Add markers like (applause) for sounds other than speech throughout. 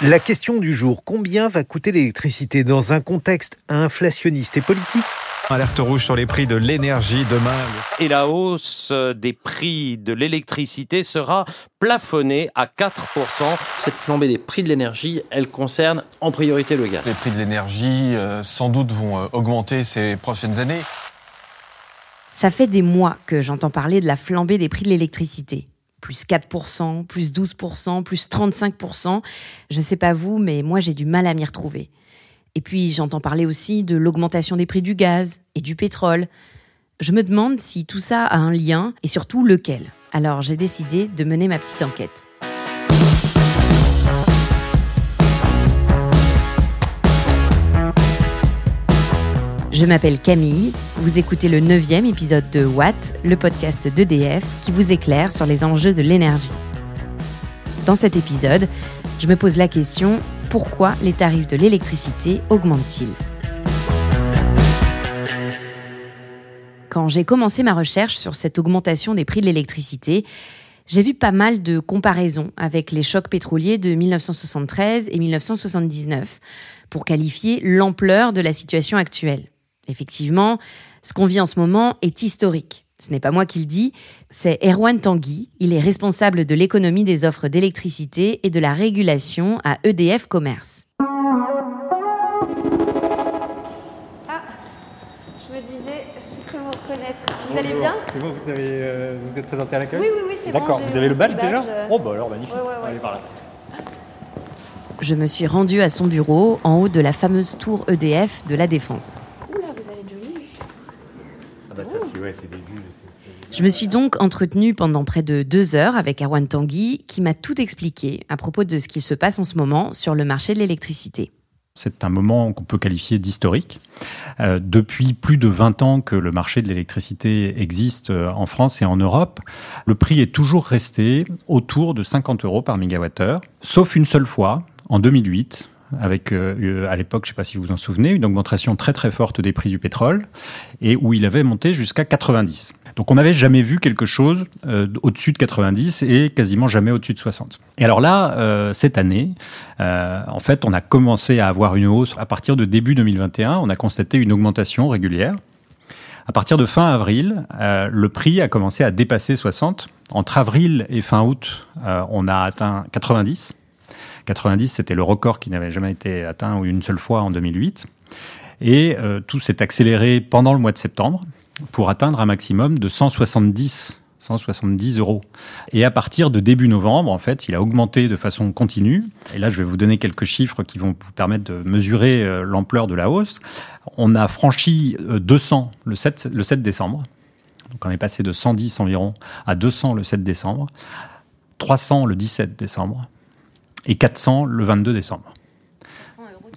La question du jour, combien va coûter l'électricité dans un contexte inflationniste et politique Alerte rouge sur les prix de l'énergie demain. Et la hausse des prix de l'électricité sera plafonnée à 4%. Cette flambée des prix de l'énergie, elle concerne en priorité le gaz. Les prix de l'énergie, euh, sans doute, vont euh, augmenter ces prochaines années. Ça fait des mois que j'entends parler de la flambée des prix de l'électricité. Plus 4%, plus 12%, plus 35%. Je ne sais pas vous, mais moi j'ai du mal à m'y retrouver. Et puis j'entends parler aussi de l'augmentation des prix du gaz et du pétrole. Je me demande si tout ça a un lien et surtout lequel. Alors j'ai décidé de mener ma petite enquête. Je m'appelle Camille, vous écoutez le neuvième épisode de Watt, le podcast d'EDF qui vous éclaire sur les enjeux de l'énergie. Dans cet épisode, je me pose la question pourquoi les tarifs de l'électricité augmentent-ils? Quand j'ai commencé ma recherche sur cette augmentation des prix de l'électricité, j'ai vu pas mal de comparaisons avec les chocs pétroliers de 1973 et 1979 pour qualifier l'ampleur de la situation actuelle. Effectivement, ce qu'on vit en ce moment est historique. Ce n'est pas moi qui le dis, c'est Erwan Tanguy. Il est responsable de l'économie des offres d'électricité et de la régulation à EDF Commerce. Ah, je me disais, j'ai cru vous reconnaître. Vous allez bien? C'est bon, vous, avez, euh, vous êtes présenté à l'accueil? Oui, oui, oui, c'est bon. D'accord, vous avez le badge déjà? euh. Oh bah alors magnifique. Ouais, ouais, ouais. Allez par là. Je me suis rendue à son bureau en haut de la fameuse tour EDF de la Défense. Oula, vous avez de l'huile. Ah bah ça c'est ouais. Je me suis donc entretenue pendant près de deux heures avec Erwan Tanguy, qui m'a tout expliqué à propos de ce qui se passe en ce moment sur le marché de l'électricité. C'est un moment qu'on peut qualifier d'historique. Euh, depuis plus de 20 ans que le marché de l'électricité existe euh, en France et en Europe, le prix est toujours resté autour de 50 euros par mégawattheure, sauf une seule fois, en 2008, avec euh, à l'époque, je ne sais pas si vous vous en souvenez, une augmentation très très forte des prix du pétrole, et où il avait monté jusqu'à 90. Donc on n'avait jamais vu quelque chose euh, au-dessus de 90 et quasiment jamais au-dessus de 60. Et alors là, euh, cette année, euh, en fait, on a commencé à avoir une hausse à partir de début 2021. On a constaté une augmentation régulière. À partir de fin avril, euh, le prix a commencé à dépasser 60. Entre avril et fin août, euh, on a atteint 90. 90, c'était le record qui n'avait jamais été atteint une seule fois en 2008. Et euh, tout s'est accéléré pendant le mois de septembre pour atteindre un maximum de 170 170 euros. Et à partir de début novembre, en fait, il a augmenté de façon continue. Et là, je vais vous donner quelques chiffres qui vont vous permettre de mesurer euh, l'ampleur de la hausse. On a franchi euh, 200 le 7, le 7 décembre. Donc on est passé de 110 environ à 200 le 7 décembre, 300 le 17 décembre et 400 le 22 décembre.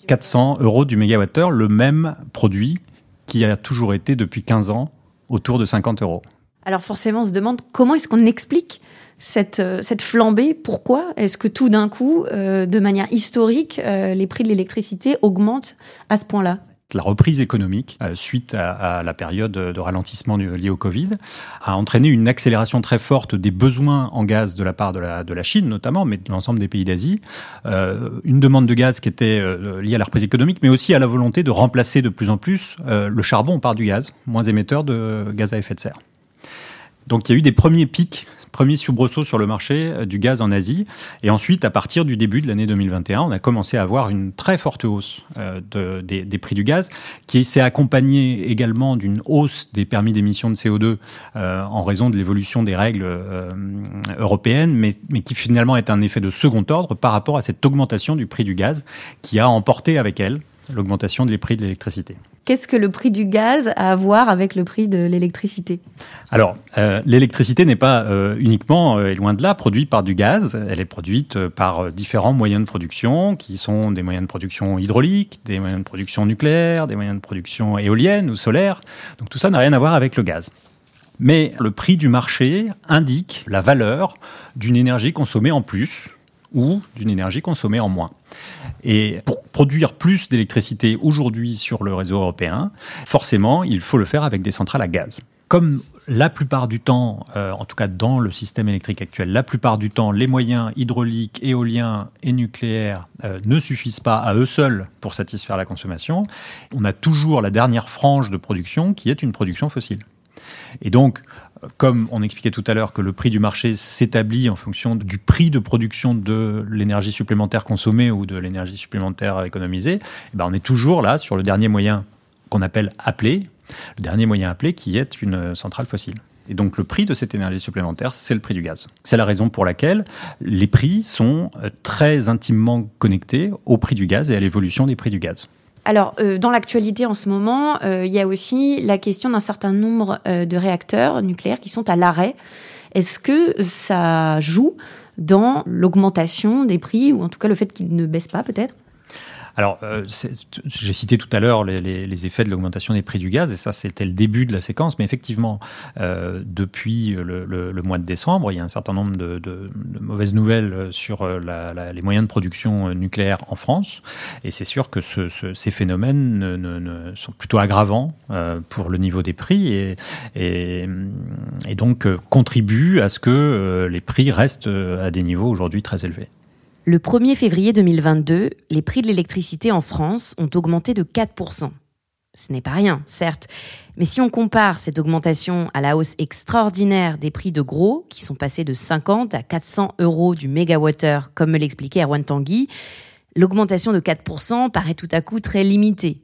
400 euros du mégawattheure, le même produit qui a toujours été depuis 15 ans autour de 50 euros. Alors forcément, on se demande comment est-ce qu'on explique cette, euh, cette flambée Pourquoi est-ce que tout d'un coup, euh, de manière historique, euh, les prix de l'électricité augmentent à ce point-là? La reprise économique, euh, suite à, la période de ralentissement du- lié au Covid, a entraîné une accélération très forte des besoins en gaz de la part de la, Chine notamment, mais de l'ensemble des pays d'Asie. Euh, une demande de gaz qui était euh, liée à la reprise économique, mais aussi à la volonté de remplacer de plus en plus le charbon par du gaz, moins émetteur de gaz à effet de serre. Donc il y a eu des premiers pics, premiers soubresauts sur le marché euh, du gaz en Asie. Et ensuite, à partir du début de l'année 2021, on a commencé à avoir une très forte hausse euh, de- des, prix du gaz, qui s'est accompagnée également d'une hausse des permis d'émission de CO2 euh, en raison de l'évolution des règles européennes, mais qui finalement est un effet de second ordre par rapport à cette augmentation du prix du gaz, qui a emporté avec elle l'augmentation des prix de l'électricité. Qu'est-ce que le prix du gaz a à voir avec le prix de l'électricité? Alors, euh, l'électricité n'est pas euh, uniquement, euh, et loin de là, produite par du gaz. Elle est produite par différents moyens de production, qui sont des moyens de production hydrauliques, des moyens de production nucléaire, des moyens de production éolienne ou solaire. Donc tout ça n'a rien à voir avec le gaz. Mais le prix du marché indique la valeur d'une énergie consommée en plus ou d'une énergie consommée en moins. Et pour produire plus d'électricité aujourd'hui sur le réseau européen, forcément, il faut le faire avec des centrales à gaz. comme la plupart du temps, euh, en tout cas dans le système électrique actuel, la plupart du temps, les moyens hydrauliques, éoliens et nucléaires euh, ne suffisent pas à eux seuls pour satisfaire la consommation. On a toujours la dernière frange de production qui est une production fossile. Et donc, comme on expliquait tout à l'heure que le prix du marché s'établit en fonction du prix de production de l'énergie supplémentaire consommée ou de l'énergie supplémentaire économisée, eh ben on est toujours là sur le dernier moyen qu'on appelle appelé, le dernier moyen appelé qui est une centrale fossile. Et donc le prix de cette énergie supplémentaire, c'est le prix du gaz. C'est la raison pour laquelle les prix sont euh, très intimement connectés au prix du gaz et à l'évolution des prix du gaz. Alors, euh, dans l'actualité en ce moment, euh, il y a aussi la question d'un certain nombre de réacteurs nucléaires qui sont à l'arrêt. Est-ce que ça joue dans l'augmentation des prix, ou en tout cas le fait qu'ils ne baissent pas peut-être? Alors, euh, j'ai cité tout à l'heure les, effets de l'augmentation des prix du gaz, et ça, c'était le début de la séquence. Mais effectivement, euh, depuis le, mois de décembre, il y a un certain nombre de, mauvaises nouvelles sur euh, la, les moyens de production nucléaire en France. Et c'est sûr que ce, ce, ces phénomènes ne, ne, ne sont plutôt aggravants euh, pour le niveau des prix et, donc euh, contribuent à ce que euh, les prix restent à des niveaux aujourd'hui très élevés. Le 1er février 2022, les prix de l'électricité en France ont augmenté de 4%. Ce n'est pas rien, certes, mais si on compare cette augmentation à la hausse extraordinaire des prix de gros, qui sont passés de 50 à 400 euros du mégawattheure, comme me l'expliquait Erwan Tanguy, l'augmentation de 4% paraît tout à coup très limitée.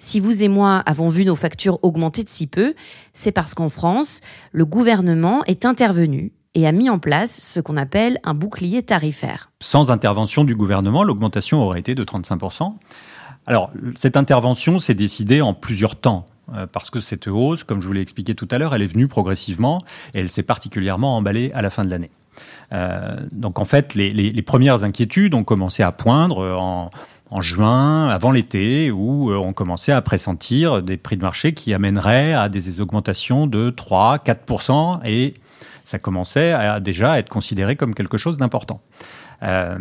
Si vous et moi avons vu nos factures augmenter de si peu, c'est parce qu'en France, le gouvernement est intervenu et a mis en place ce qu'on appelle un bouclier tarifaire. Sans intervention du gouvernement, l'augmentation aurait été de 35%. Alors, cette intervention s'est décidée en plusieurs temps euh, parce que cette hausse, comme je vous l'ai expliqué tout à l'heure, elle est venue progressivement et elle s'est particulièrement emballée à la fin de l'année. Euh, donc en fait, les, premières inquiétudes ont commencé à poindre en, juin, avant l'été, où euh, on commençait à pressentir des prix de marché qui amèneraient à des augmentations de 3, 4 et ça commençait à déjà être considéré comme quelque chose d'important. Euh,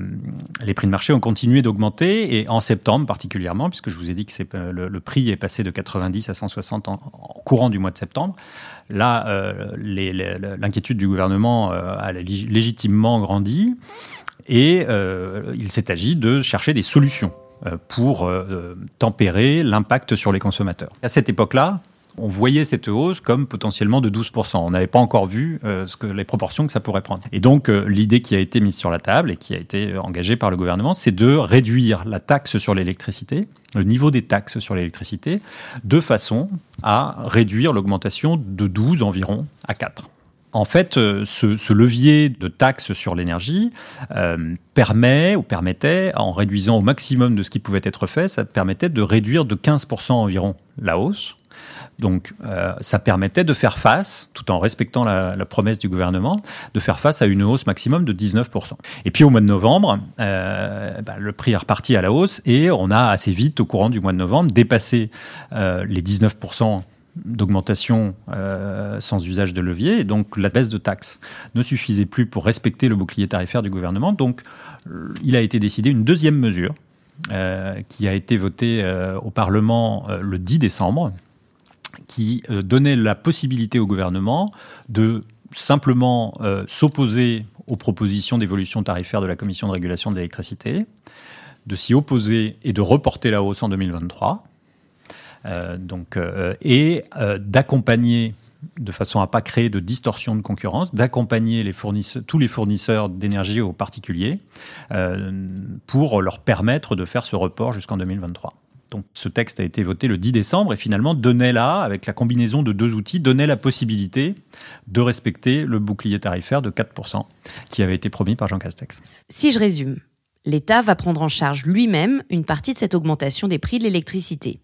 les prix de marché ont continué d'augmenter et en septembre particulièrement, puisque je vous ai dit que euh, le, prix est passé de 90 à 160 en, courant du mois de septembre. Là, euh, l'inquiétude du gouvernement a légitimement grandi et il s'est agi de chercher des solutions pour tempérer l'impact sur les consommateurs. À cette époque-là, on voyait cette hausse comme potentiellement de 12%. On n'avait pas encore vu euh, les proportions que ça pourrait prendre. Et donc, euh, l'idée qui a été mise sur la table et qui a été engagée par le gouvernement, c'est de réduire la taxe sur l'électricité, le niveau des taxes sur l'électricité, de façon à réduire l'augmentation de 12 environ à 4. En fait, euh, ce, levier de taxes sur l'énergie euh, permet ou permettait, en réduisant au maximum de ce qui pouvait être fait, ça permettait de réduire de 15% environ la hausse donc, euh, ça permettait de faire face, tout en respectant la, promesse du gouvernement, de faire face à une hausse maximum de 19%. Et puis, au mois de novembre, euh, bah, le prix est reparti à la hausse et on a assez vite, au courant du mois de novembre, dépassé euh, les 19% d'augmentation sans usage de levier. Et donc, la baisse de taxes ne suffisait plus pour respecter le bouclier tarifaire du gouvernement. Donc, il a été décidé une deuxième mesure qui a été votée au Parlement le 10 décembre, qui euh, donnait la possibilité au gouvernement de simplement euh, s'opposer aux propositions d'évolution tarifaire de la Commission de régulation de l'électricité, de s'y opposer et de reporter la hausse en 2023, euh, donc, et d'accompagner de façon à pas créer de distorsion de concurrence, d'accompagner tous les fournisseurs d'énergie aux particuliers pour leur permettre de faire ce report jusqu'en 2023. Ce texte a été voté le 10 décembre et finalement donnait là, avec la combinaison de deux outils, donnait la possibilité de respecter le bouclier tarifaire de 4% qui avait été promis par Jean Castex. Si je résume, l'État va prendre en charge lui-même une partie de cette augmentation des prix de l'électricité.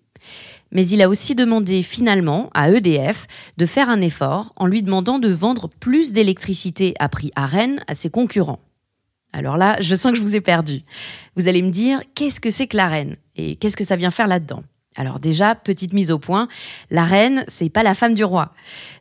Mais il a aussi demandé finalement à EDF de faire un effort en lui demandant de vendre plus d'électricité à prix à Rennes à ses concurrents. Alors là, je sens que je vous ai perdu. Vous allez me dire, qu'est-ce que c'est que la reine? Et qu'est-ce que ça vient faire là-dedans? Alors déjà, petite mise au point, la reine, c'est pas la femme du roi.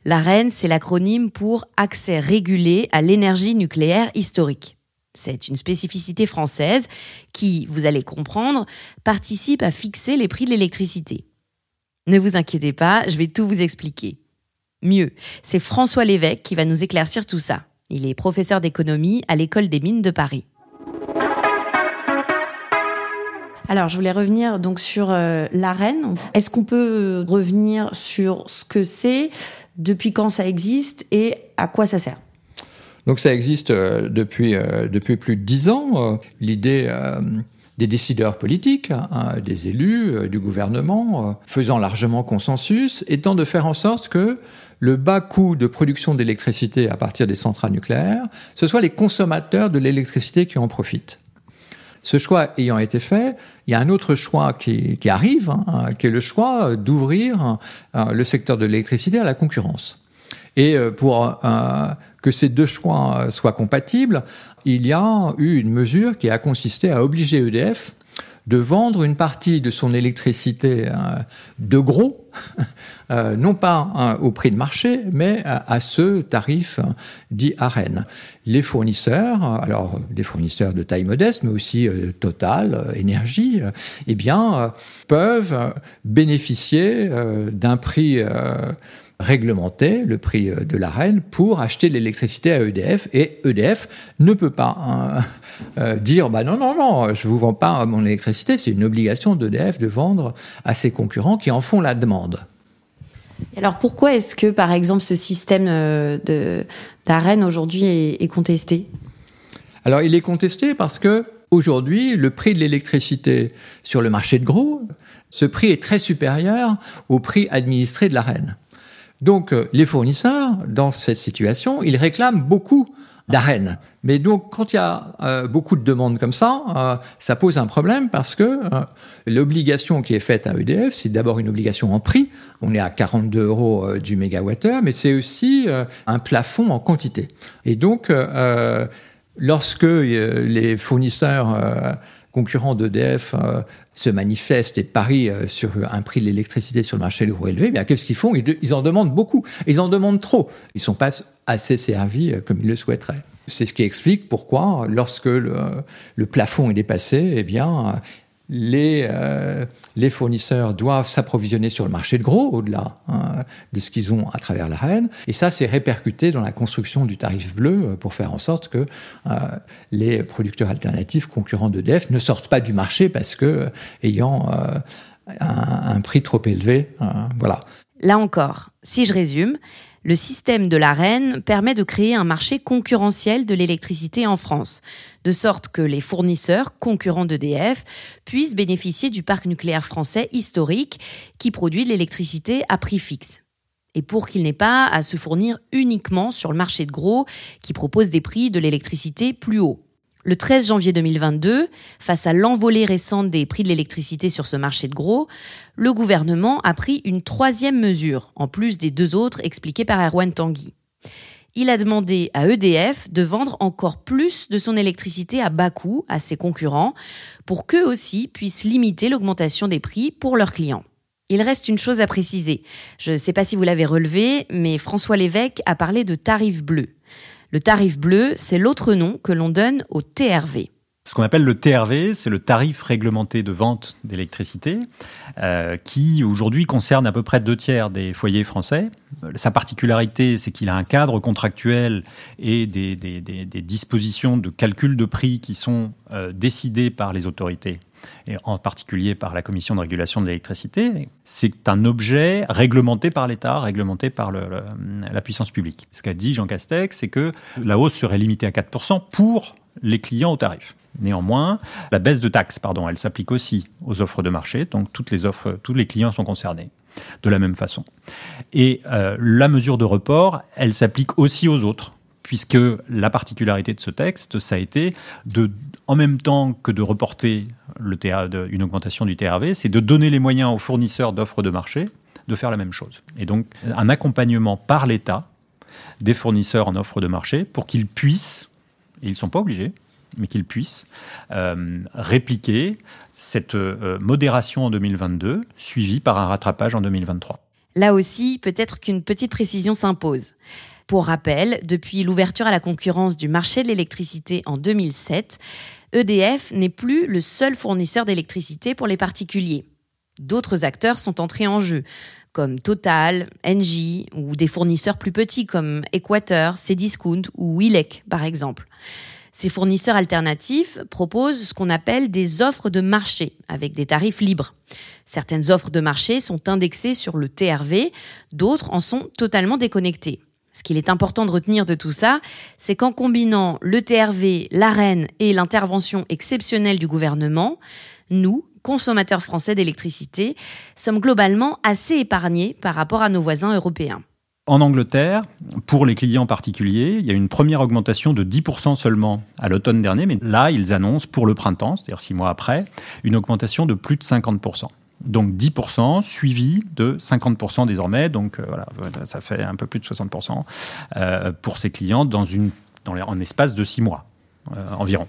La reine, c'est l'acronyme pour accès régulé à l'énergie nucléaire historique. C'est une spécificité française qui, vous allez comprendre, participe à fixer les prix de l'électricité. Ne vous inquiétez pas, je vais tout vous expliquer. Mieux, c'est François Lévesque qui va nous éclaircir tout ça. Il est professeur d'économie à l'école des mines de Paris. Alors, je voulais revenir donc sur euh, l'AREN. Est-ce qu'on peut revenir sur ce que c'est, depuis quand ça existe et à quoi ça sert? Donc, ça existe euh, depuis euh, depuis plus de dix ans. L'idée des décideurs politiques, hein, des élus, du gouvernement, faisant largement consensus, étant de faire en sorte que le bas coût de production d'électricité à partir des centrales nucléaires, ce soit les consommateurs de l'électricité qui en profitent. Ce choix ayant été fait, il y a un autre choix qui, arrive, hein, qui est le choix d'ouvrir euh, le secteur de l'électricité à la concurrence. Et euh, pour euh, que ces deux choix soient compatibles, il y a eu une mesure qui a consisté à obliger EDF de vendre une partie de son électricité euh, de gros, (laughs) euh, non pas hein, au prix de marché, mais à, ce tarif dit AREN. Les fournisseurs, alors des fournisseurs de taille modeste, mais aussi euh, Total, Énergie, eh bien, peuvent bénéficier d'un prix réglementer le prix euh, de l'arène pour acheter l'électricité à EDF et EDF ne peut pas hein, (laughs) euh, dire bah non non non je vous vends pas mon électricité c'est une obligation d'EDF de vendre à ses concurrents qui en font la demande. Alors pourquoi est-ce que par exemple ce système euh, de d'arène aujourd'hui est, est contesté? Alors il est contesté parce que aujourd'hui le prix de l'électricité sur le marché de gros ce prix est très supérieur au prix administré de l'arène. Donc euh, les fournisseurs, dans cette situation, ils réclament beaucoup d'arènes. Mais donc, quand il y a euh, beaucoup de demandes comme ça, euh, ça pose un problème parce que l'obligation qui est faite à EDF, c'est d'abord une obligation en prix. On est à 42 euros du mégawattheure, mais c'est aussi un plafond en quantité. Et donc, lorsque les fournisseurs concurrents d'EDF euh, se manifestent et parient euh, sur un prix de l'électricité sur le marché gros élevé, bien qu'est-ce qu'ils font? Ils, en demandent beaucoup. Ils en demandent trop. Ils sont pas assez servis euh, comme ils le souhaiteraient. C'est ce qui explique pourquoi, lorsque le, le plafond est dépassé, eh bien, les, euh, les fournisseurs doivent s'approvisionner sur le marché de gros, au-delà hein, de ce qu'ils ont à travers la reine. Et ça, c'est répercuté dans la construction du tarif bleu euh, pour faire en sorte que euh, les producteurs alternatifs concurrents d'EDF ne sortent pas du marché parce que, ayant un, un, prix trop élevé, voilà. Là encore, si je résume, le système de l'AREN permet de créer un marché concurrentiel de l'électricité en France, de sorte que les fournisseurs concurrents d'EDF puissent bénéficier du parc nucléaire français historique qui produit de l'électricité à prix fixe. Et pour qu'il n'ait pas à se fournir uniquement sur le marché de gros qui propose des prix de l'électricité plus hauts. Le 13 janvier 2022, face à l'envolée récente des prix de l'électricité sur ce marché de gros, le gouvernement a pris une troisième mesure, en plus des deux autres expliquées par Erwan Tanguy. Il a demandé à EDF de vendre encore plus de son électricité à bas coût à ses concurrents pour qu'eux aussi puissent limiter l'augmentation des prix pour leurs clients. Il reste une chose à préciser. Je ne sais pas si vous l'avez relevé, mais François Lévesque a parlé de tarif bleu. Le tarif bleu, c'est l'autre nom que l'on donne au TRV. Ce qu'on appelle le TRV, c'est le tarif réglementé de vente d'électricité, euh, qui aujourd'hui concerne à peu près deux tiers des foyers français. Sa particularité, c'est qu'il a un cadre contractuel et des, dispositions de calcul de prix qui sont euh, décidées par les autorités et en particulier par la Commission de régulation de l'électricité, c'est un objet réglementé par l'État, réglementé par la puissance publique. Ce qu'a dit Jean Castex, c'est que la hausse serait limitée à 4% pour les clients au tarif. Néanmoins, la baisse de taxes, pardon, elle s'applique aussi aux offres de marché, donc toutes les offres, tous les clients sont concernés de la même façon. Et euh, la mesure de report, elle s'applique aussi aux autres puisque la particularité de ce texte, ça a été en même temps que de reporter une augmentation du TRV, c'est de donner les moyens aux fournisseurs d'offres de marché de faire la même chose. Et donc un accompagnement par l'État des fournisseurs en offres de marché pour qu'ils puissent, et ils ne sont pas obligés, mais qu'ils puissent euh, répliquer cette euh, modération en 2022, suivie par un rattrapage en 2023. Là aussi, peut-être qu'une petite précision s'impose. Pour rappel, depuis l'ouverture à la concurrence du marché de l'électricité en 2007, EDF n'est plus le seul fournisseur d'électricité pour les particuliers. D'autres acteurs sont entrés en jeu, comme Total, Engie ou des fournisseurs plus petits comme Equateur, Cdiscount ou Willec par exemple. Ces fournisseurs alternatifs proposent ce qu'on appelle des offres de marché avec des tarifs libres. Certaines offres de marché sont indexées sur le TRV, d'autres en sont totalement déconnectées. Ce qu'il est important de retenir de tout ça, c'est qu'en combinant le TRV, l'arène et l'intervention exceptionnelle du gouvernement, nous, consommateurs français d'électricité, sommes globalement assez épargnés par rapport à nos voisins européens. En Angleterre, pour les clients particuliers, il y a une première augmentation de 10% seulement à l'automne dernier, mais là, ils annoncent pour le printemps, c'est-à-dire six mois après, une augmentation de plus de 50%. Donc 10% suivi de 50% désormais. Donc euh, voilà, ça fait un peu plus de 60% euh, pour ces clients dans une, dans en espace de 6 mois. Euh, environ.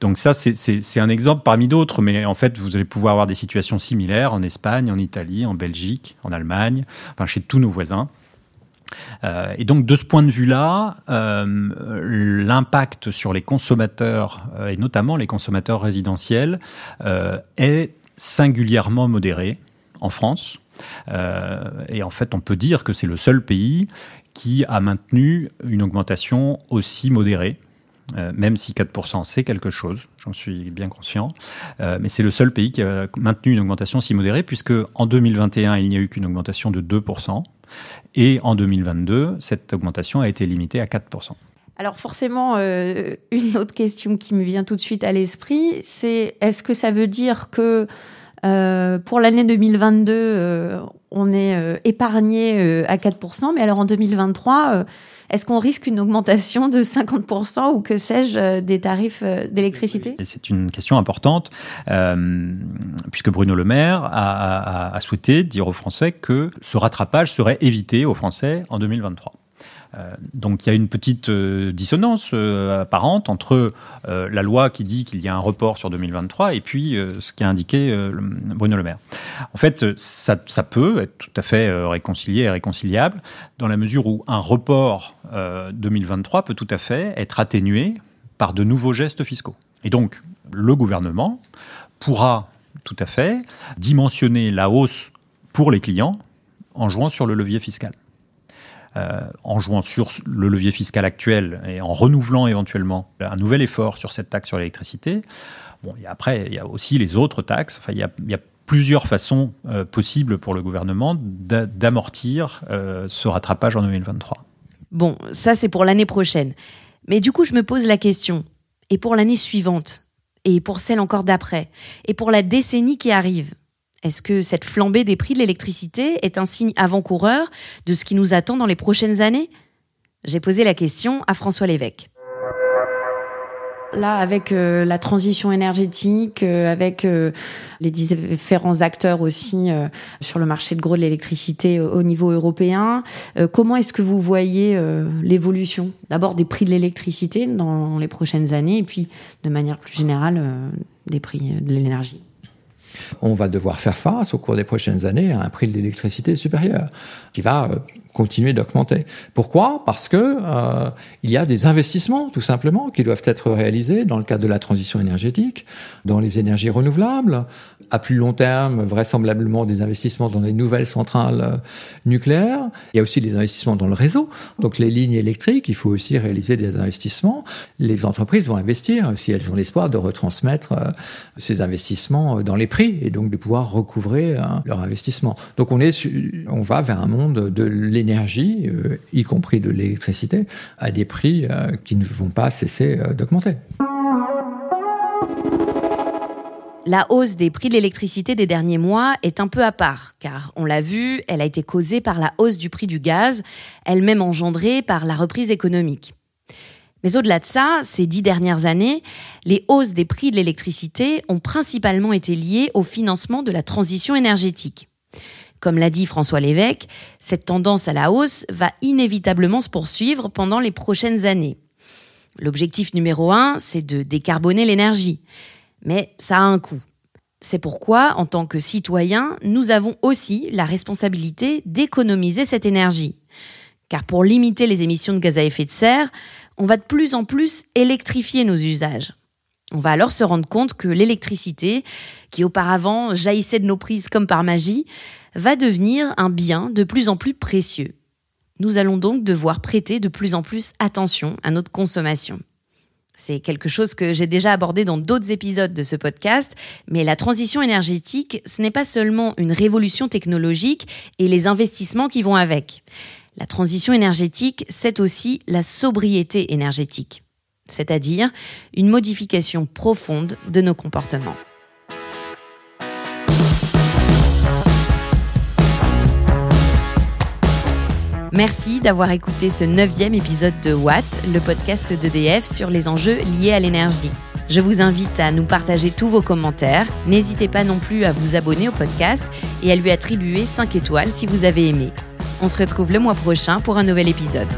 Donc ça, c'est un exemple parmi d'autres, mais en fait, vous allez pouvoir avoir des situations similaires en Espagne, en Italie, en Belgique, en Allemagne, enfin chez tous nos voisins. Et donc de ce point de vue-là, l'impact sur les consommateurs, et notamment les consommateurs résidentiels, est singulièrement modéré en France. Euh, et en fait, on peut dire que c'est le seul pays qui a maintenu une augmentation aussi modérée. Euh, même si 4% c'est quelque chose, j'en suis bien conscient, euh, mais c'est le seul pays qui a maintenu une augmentation si modérée, puisque en 2021, il n'y a eu qu'une augmentation de 2%, et en 2022, cette augmentation a été limitée à 4%. Alors forcément, euh, une autre question qui me vient tout de suite à l'esprit, c'est est-ce que ça veut dire que euh, pour l'année 2022, euh, on est épargné à 4%, mais alors en 2023, euh, est-ce qu'on risque une augmentation de 50% ou que sais-je des tarifs d'électricité? C'est une question importante, puisque Bruno Le Maire a souhaité dire aux Français que ce rattrapage serait évité aux Français en 2023. Euh, donc il y a une petite euh, dissonance euh, apparente entre la loi qui dit qu'il y a un report sur 2023 et puis ce qu'a indiqué Bruno Le Maire. En fait, ça, peut être tout à fait réconcilié et réconciliable dans la mesure où un report euh, 2023 peut tout à fait être atténué par de nouveaux gestes fiscaux. Et donc, le gouvernement pourra tout à fait dimensionner la hausse pour les clients en jouant sur le levier fiscal. Euh, en jouant sur le levier fiscal actuel et en renouvelant éventuellement un nouvel effort sur cette taxe sur l'électricité. Après, il y a aussi les autres taxes. Enfin, il y a, plusieurs façons euh, possibles pour le gouvernement d'a- d'amortir euh, ce rattrapage en 2023. Bon, ça c'est pour l'année prochaine. Mais du coup, je me pose la question, et pour l'année suivante? Et pour celle encore d'après? Et pour la décennie qui arrive? Est-ce que cette flambée des prix de l'électricité est un signe avant-coureur de ce qui nous attend dans les prochaines années? J'ai posé la question à François Lévesque. Là, avec euh, la transition énergétique, euh, avec euh, les différents acteurs aussi sur le marché de gros de l'électricité au au niveau européen, comment est-ce que vous voyez l'évolution d'abord des prix de l'électricité dans les prochaines années et puis de manière plus générale des prix de l'énergie? On va devoir faire face au cours des prochaines années à un prix de l'électricité supérieur qui va euh, continuer d'augmenter. Pourquoi? Parce que euh, il y a des investissements tout simplement qui doivent être réalisés dans le cadre de la transition énergétique, dans les énergies renouvelables, à plus long terme vraisemblablement des investissements dans les nouvelles centrales euh, nucléaires. Il y a aussi des investissements dans le réseau, donc les lignes électriques. Il faut aussi réaliser des investissements. Les entreprises vont investir si elles ont l'espoir de retransmettre euh, ces investissements euh, dans les prix et donc de pouvoir recouvrer euh, leur investissement. Donc on est, on va vers un monde de l'énergie, euh, y compris de l'électricité, à des prix euh, qui ne vont pas cesser euh, d'augmenter. La hausse des prix de l'électricité des derniers mois est un peu à part, car on l'a vu, elle a été causée par la hausse du prix du gaz, elle-même engendrée par la reprise économique. Mais au-delà de ça, ces dix dernières années, les hausses des prix de l'électricité ont principalement été liées au financement de la transition énergétique. Comme l'a dit François Lévesque, cette tendance à la hausse va inévitablement se poursuivre pendant les prochaines années. L'objectif numéro un, c'est de décarboner l'énergie. Mais ça a un coût. C'est pourquoi, en tant que citoyens, nous avons aussi la responsabilité d'économiser cette énergie. Car pour limiter les émissions de gaz à effet de serre, on va de plus en plus électrifier nos usages. On va alors se rendre compte que l'électricité, qui auparavant jaillissait de nos prises comme par magie, va devenir un bien de plus en plus précieux. Nous allons donc devoir prêter de plus en plus attention à notre consommation. C'est quelque chose que j'ai déjà abordé dans d'autres épisodes de ce podcast, mais la transition énergétique, ce n'est pas seulement une révolution technologique et les investissements qui vont avec. La transition énergétique, c'est aussi la sobriété énergétique, c'est-à-dire une modification profonde de nos comportements. Merci d'avoir écouté ce neuvième épisode de Watt, le podcast d'EDF sur les enjeux liés à l'énergie. Je vous invite à nous partager tous vos commentaires. N'hésitez pas non plus à vous abonner au podcast et à lui attribuer 5 étoiles si vous avez aimé. On se retrouve le mois prochain pour un nouvel épisode.